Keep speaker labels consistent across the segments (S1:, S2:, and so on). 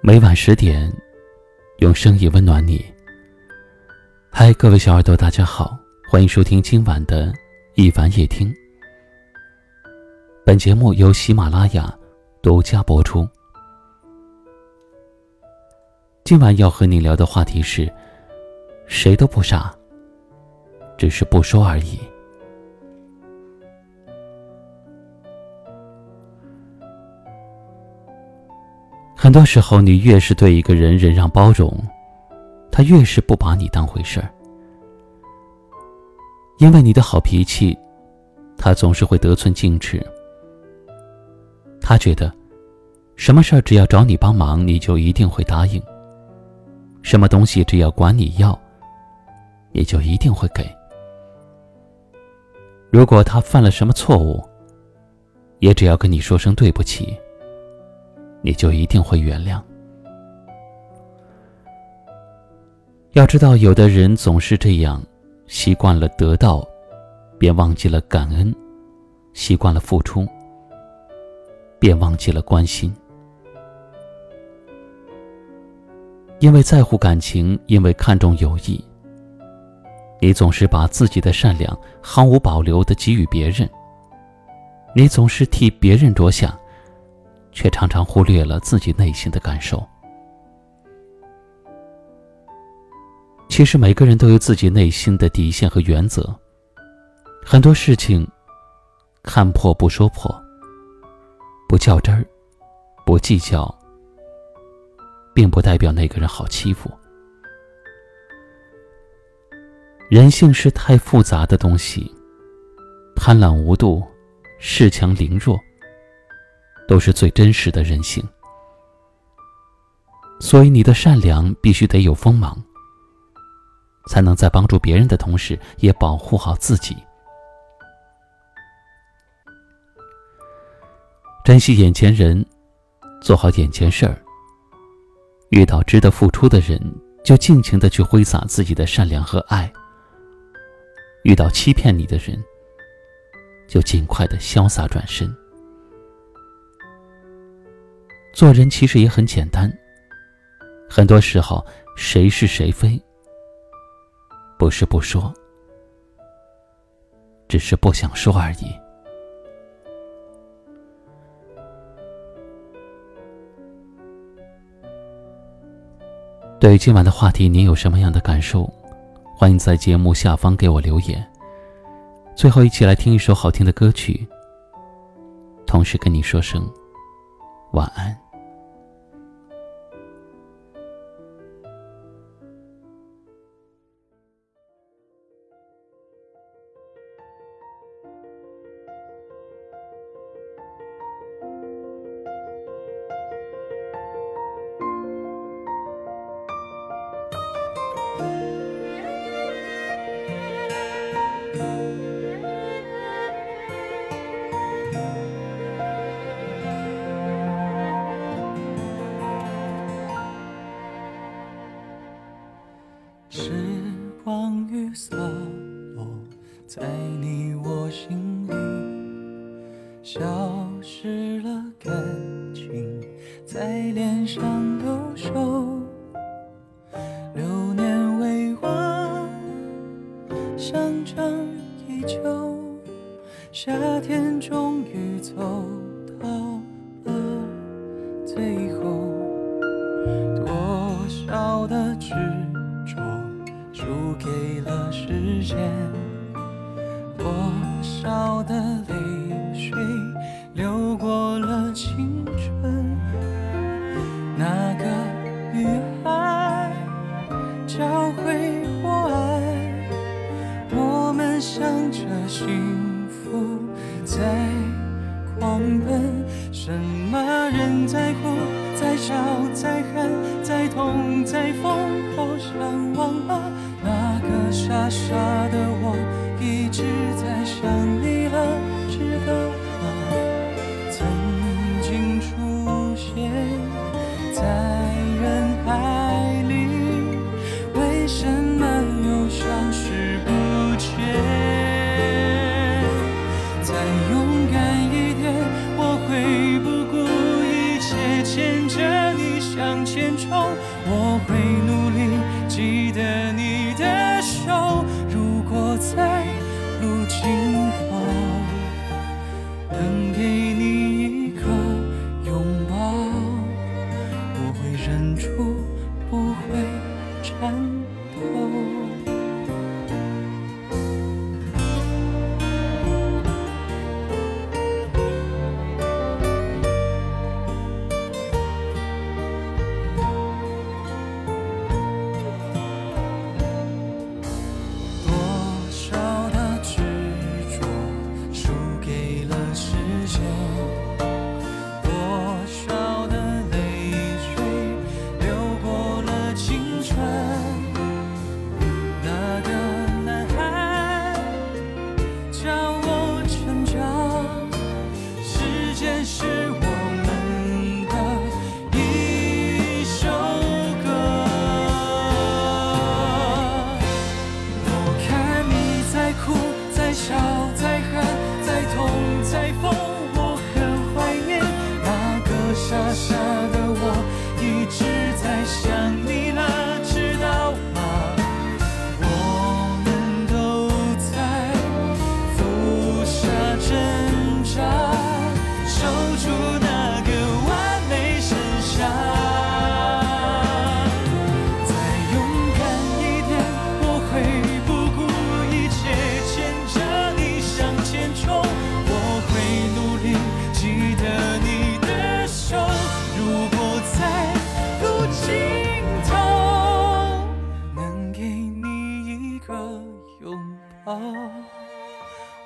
S1: 每晚十点，用声音温暖你。嗨，各位小耳朵，大家好，欢迎收听今晚的一晚夜听。本节目由喜马拉雅独家播出。今晚要和你聊的话题是：谁都不傻，只是不说而已。很多时候，你越是对一个人忍让包容，他越是不把你当回事儿。因为你的好脾气，他总是会得寸进尺。他觉得，什么事儿只要找你帮忙，你就一定会答应；什么东西只要管你要，你就一定会给。如果他犯了什么错误，也只要跟你说声对不起。你就一定会原谅。要知道，有的人总是这样，习惯了得到，便忘记了感恩；习惯了付出，便忘记了关心。因为在乎感情，因为看重友谊，你总是把自己的善良毫无保留的给予别人。你总是替别人着想。却常常忽略了自己内心的感受。其实每个人都有自己内心的底线和原则，很多事情看破不说破，不较真儿，不计较，并不代表那个人好欺负。人性是太复杂的东西，贪婪无度，恃强凌弱。都是最真实的人性，所以你的善良必须得有锋芒，才能在帮助别人的同时，也保护好自己。珍惜眼前人，做好眼前事儿。遇到值得付出的人，就尽情的去挥洒自己的善良和爱；遇到欺骗你的人，就尽快的潇洒转身。做人其实也很简单，很多时候谁是谁非，不是不说，只是不想说而已。对于今晚的话题，您有什么样的感受？欢迎在节目下方给我留言。最后，一起来听一首好听的歌曲，同时跟你说声晚安。
S2: 时光雨洒落在你我心里，消失了感情在脸上留守，流年未完，香樟依旧，夏天终于走到了最时间，多少的泪水流过了青春。那个女孩教会我爱，我们向着幸福在狂奔。什么人在哭，在笑，在恨，在痛，在疯，好想忘了。傻傻的我，一直在想你了，值得吗？曾经出现在人海里，为什 sun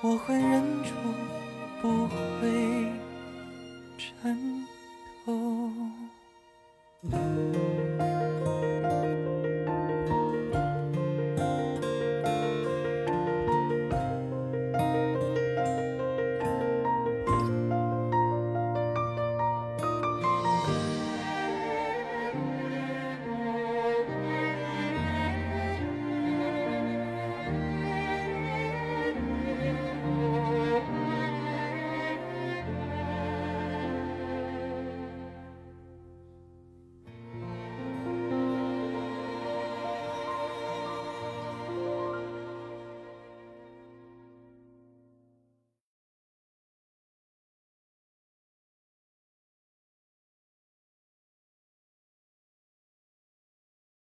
S2: 我会忍住不会颤抖。